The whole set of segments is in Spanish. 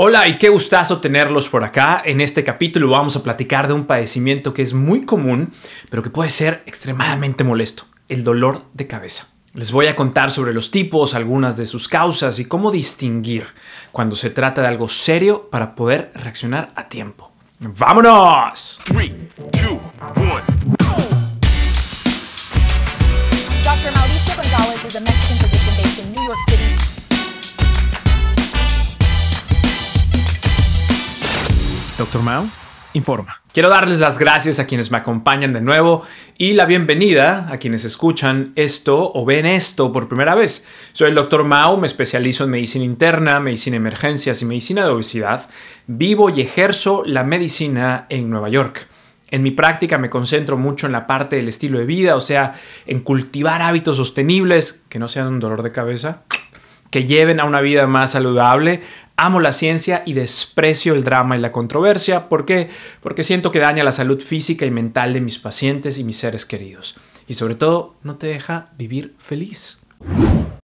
Hola y qué gustazo tenerlos por acá. En este capítulo vamos a platicar de un padecimiento que es muy común, pero que puede ser extremadamente molesto, el dolor de cabeza. Les voy a contar sobre los tipos, algunas de sus causas y cómo distinguir cuando se trata de algo serio para poder reaccionar a tiempo. ¡Vámonos! Three, two, one. Dr. Mauricio Gonzalez is a Mexican Doctor Mao, informa. Quiero darles las gracias a quienes me acompañan de nuevo y la bienvenida a quienes escuchan esto o ven esto por primera vez. Soy el Dr. Mao, me especializo en medicina interna, medicina de emergencias y medicina de obesidad. Vivo y ejerzo la medicina en Nueva York. En mi práctica me concentro mucho en la parte del estilo de vida, o sea, en cultivar hábitos sostenibles que no sean un dolor de cabeza, que lleven a una vida más saludable. Amo la ciencia y desprecio el drama y la controversia. ¿Por qué? Porque siento que daña la salud física y mental de mis pacientes y mis seres queridos. Y sobre todo, no te deja vivir feliz.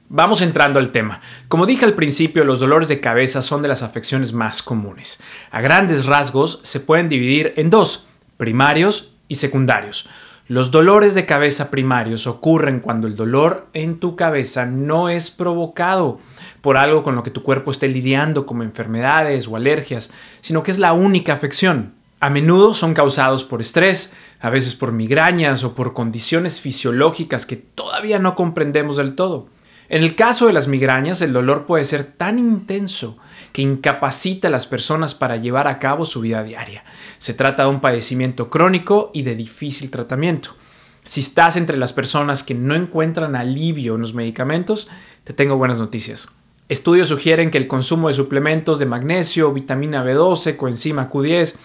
Vamos entrando al tema. Como dije al principio, los dolores de cabeza son de las afecciones más comunes. A grandes rasgos se pueden dividir en dos, primarios y secundarios. Los dolores de cabeza primarios ocurren cuando el dolor en tu cabeza no es provocado por algo con lo que tu cuerpo esté lidiando como enfermedades o alergias, sino que es la única afección. A menudo son causados por estrés, a veces por migrañas o por condiciones fisiológicas que todavía no comprendemos del todo. En el caso de las migrañas, el dolor puede ser tan intenso que incapacita a las personas para llevar a cabo su vida diaria. Se trata de un padecimiento crónico y de difícil tratamiento. Si estás entre las personas que no encuentran alivio en los medicamentos, te tengo buenas noticias. Estudios sugieren que el consumo de suplementos de magnesio, vitamina B12, coenzima Q10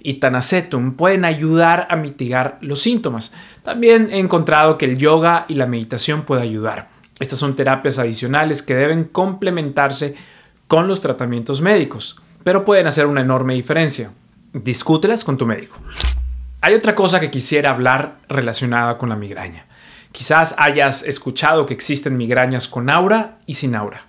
y tanacetum pueden ayudar a mitigar los síntomas. También he encontrado que el yoga y la meditación pueden ayudar. Estas son terapias adicionales que deben complementarse con los tratamientos médicos, pero pueden hacer una enorme diferencia. Discútelas con tu médico. Hay otra cosa que quisiera hablar relacionada con la migraña. Quizás hayas escuchado que existen migrañas con aura y sin aura.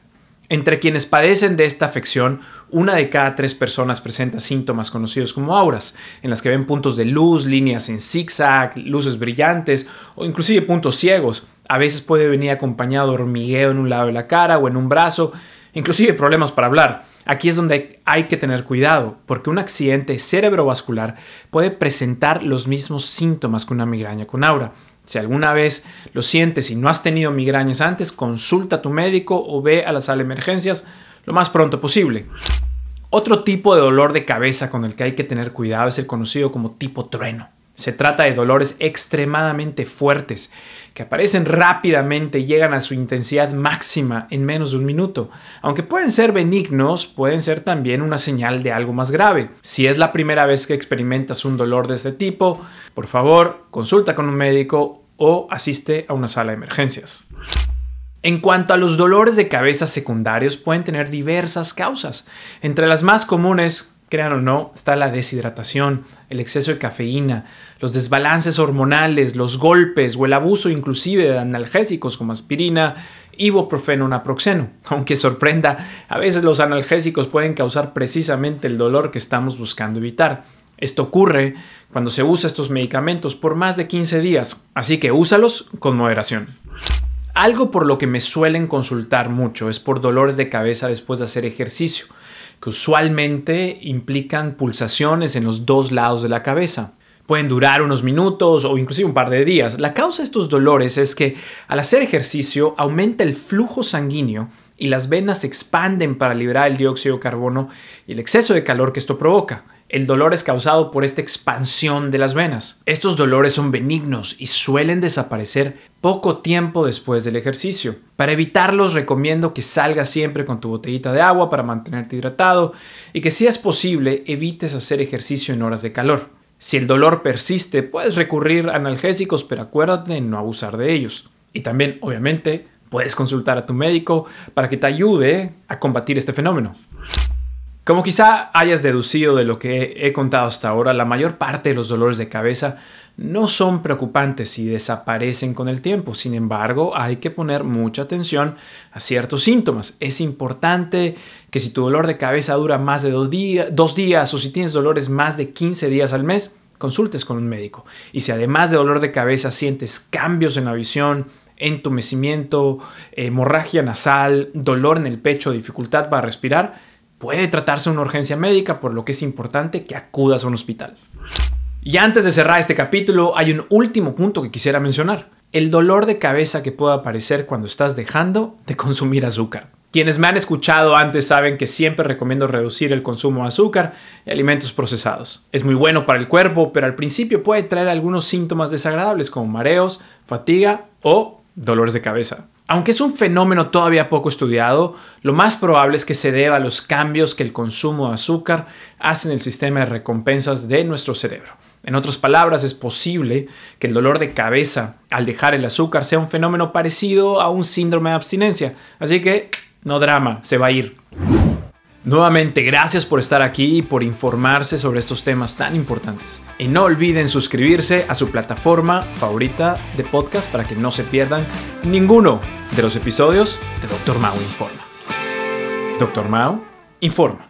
Entre quienes padecen de esta afección, una de cada tres personas presenta síntomas conocidos como auras, en las que ven puntos de luz, líneas en zigzag, luces brillantes o inclusive puntos ciegos. A veces puede venir acompañado de hormigueo en un lado de la cara o en un brazo, inclusive problemas para hablar. Aquí es donde hay que tener cuidado, porque un accidente cerebrovascular puede presentar los mismos síntomas que una migraña con aura. Si alguna vez lo sientes y no has tenido migrañas antes, consulta a tu médico o ve a la sala de emergencias lo más pronto posible. Otro tipo de dolor de cabeza con el que hay que tener cuidado es el conocido como tipo trueno. Se trata de dolores extremadamente fuertes que aparecen rápidamente y llegan a su intensidad máxima en menos de un minuto. Aunque pueden ser benignos, pueden ser también una señal de algo más grave. Si es la primera vez que experimentas un dolor de este tipo, por favor, consulta con un médico o asiste a una sala de emergencias. En cuanto a los dolores de cabeza secundarios, pueden tener diversas causas. Entre las más comunes, crean o no, está la deshidratación, el exceso de cafeína, los desbalances hormonales, los golpes o el abuso inclusive de analgésicos como aspirina, ibuprofeno, naproxeno. Aunque sorprenda, a veces los analgésicos pueden causar precisamente el dolor que estamos buscando evitar. Esto ocurre cuando se usa estos medicamentos por más de 15 días, así que úsalos con moderación. Algo por lo que me suelen consultar mucho es por dolores de cabeza después de hacer ejercicio que usualmente implican pulsaciones en los dos lados de la cabeza. Pueden durar unos minutos o inclusive un par de días. La causa de estos dolores es que al hacer ejercicio aumenta el flujo sanguíneo y las venas se expanden para liberar el dióxido de carbono y el exceso de calor que esto provoca. El dolor es causado por esta expansión de las venas. Estos dolores son benignos y suelen desaparecer poco tiempo después del ejercicio. Para evitarlos recomiendo que salgas siempre con tu botellita de agua para mantenerte hidratado y que si es posible evites hacer ejercicio en horas de calor. Si el dolor persiste, puedes recurrir a analgésicos, pero acuérdate de no abusar de ellos. Y también, obviamente, puedes consultar a tu médico para que te ayude a combatir este fenómeno. Como quizá hayas deducido de lo que he contado hasta ahora, la mayor parte de los dolores de cabeza no son preocupantes y desaparecen con el tiempo. Sin embargo, hay que poner mucha atención a ciertos síntomas. Es importante que si tu dolor de cabeza dura más de dos, dos días o si tienes dolores más de 15 días al mes, consultes con un médico. Y si además de dolor de cabeza sientes cambios en la visión, entumecimiento, hemorragia nasal, dolor en el pecho, dificultad para respirar, puede tratarse una urgencia médica, por lo que es importante que acudas a un hospital. Y antes de cerrar este capítulo, hay un último punto que quisiera mencionar. El dolor de cabeza que puede aparecer cuando estás dejando de consumir azúcar. Quienes me han escuchado antes saben que siempre recomiendo reducir el consumo de azúcar y alimentos procesados. Es muy bueno para el cuerpo, pero al principio puede traer algunos síntomas desagradables como mareos, fatiga o dolores de cabeza. Aunque es un fenómeno todavía poco estudiado, lo más probable es que se deba a los cambios que el consumo de azúcar hace en el sistema de recompensas de nuestro cerebro. En otras palabras, es posible que el dolor de cabeza al dejar el azúcar sea un fenómeno parecido a un síndrome de abstinencia. Así que, no drama, se va a ir. Nuevamente, gracias por estar aquí y por informarse sobre estos temas tan importantes. Y no olviden suscribirse a su plataforma favorita de podcast para que no se pierdan ninguno de los episodios de Dr. Mao Informa. Dr. Mao Informa.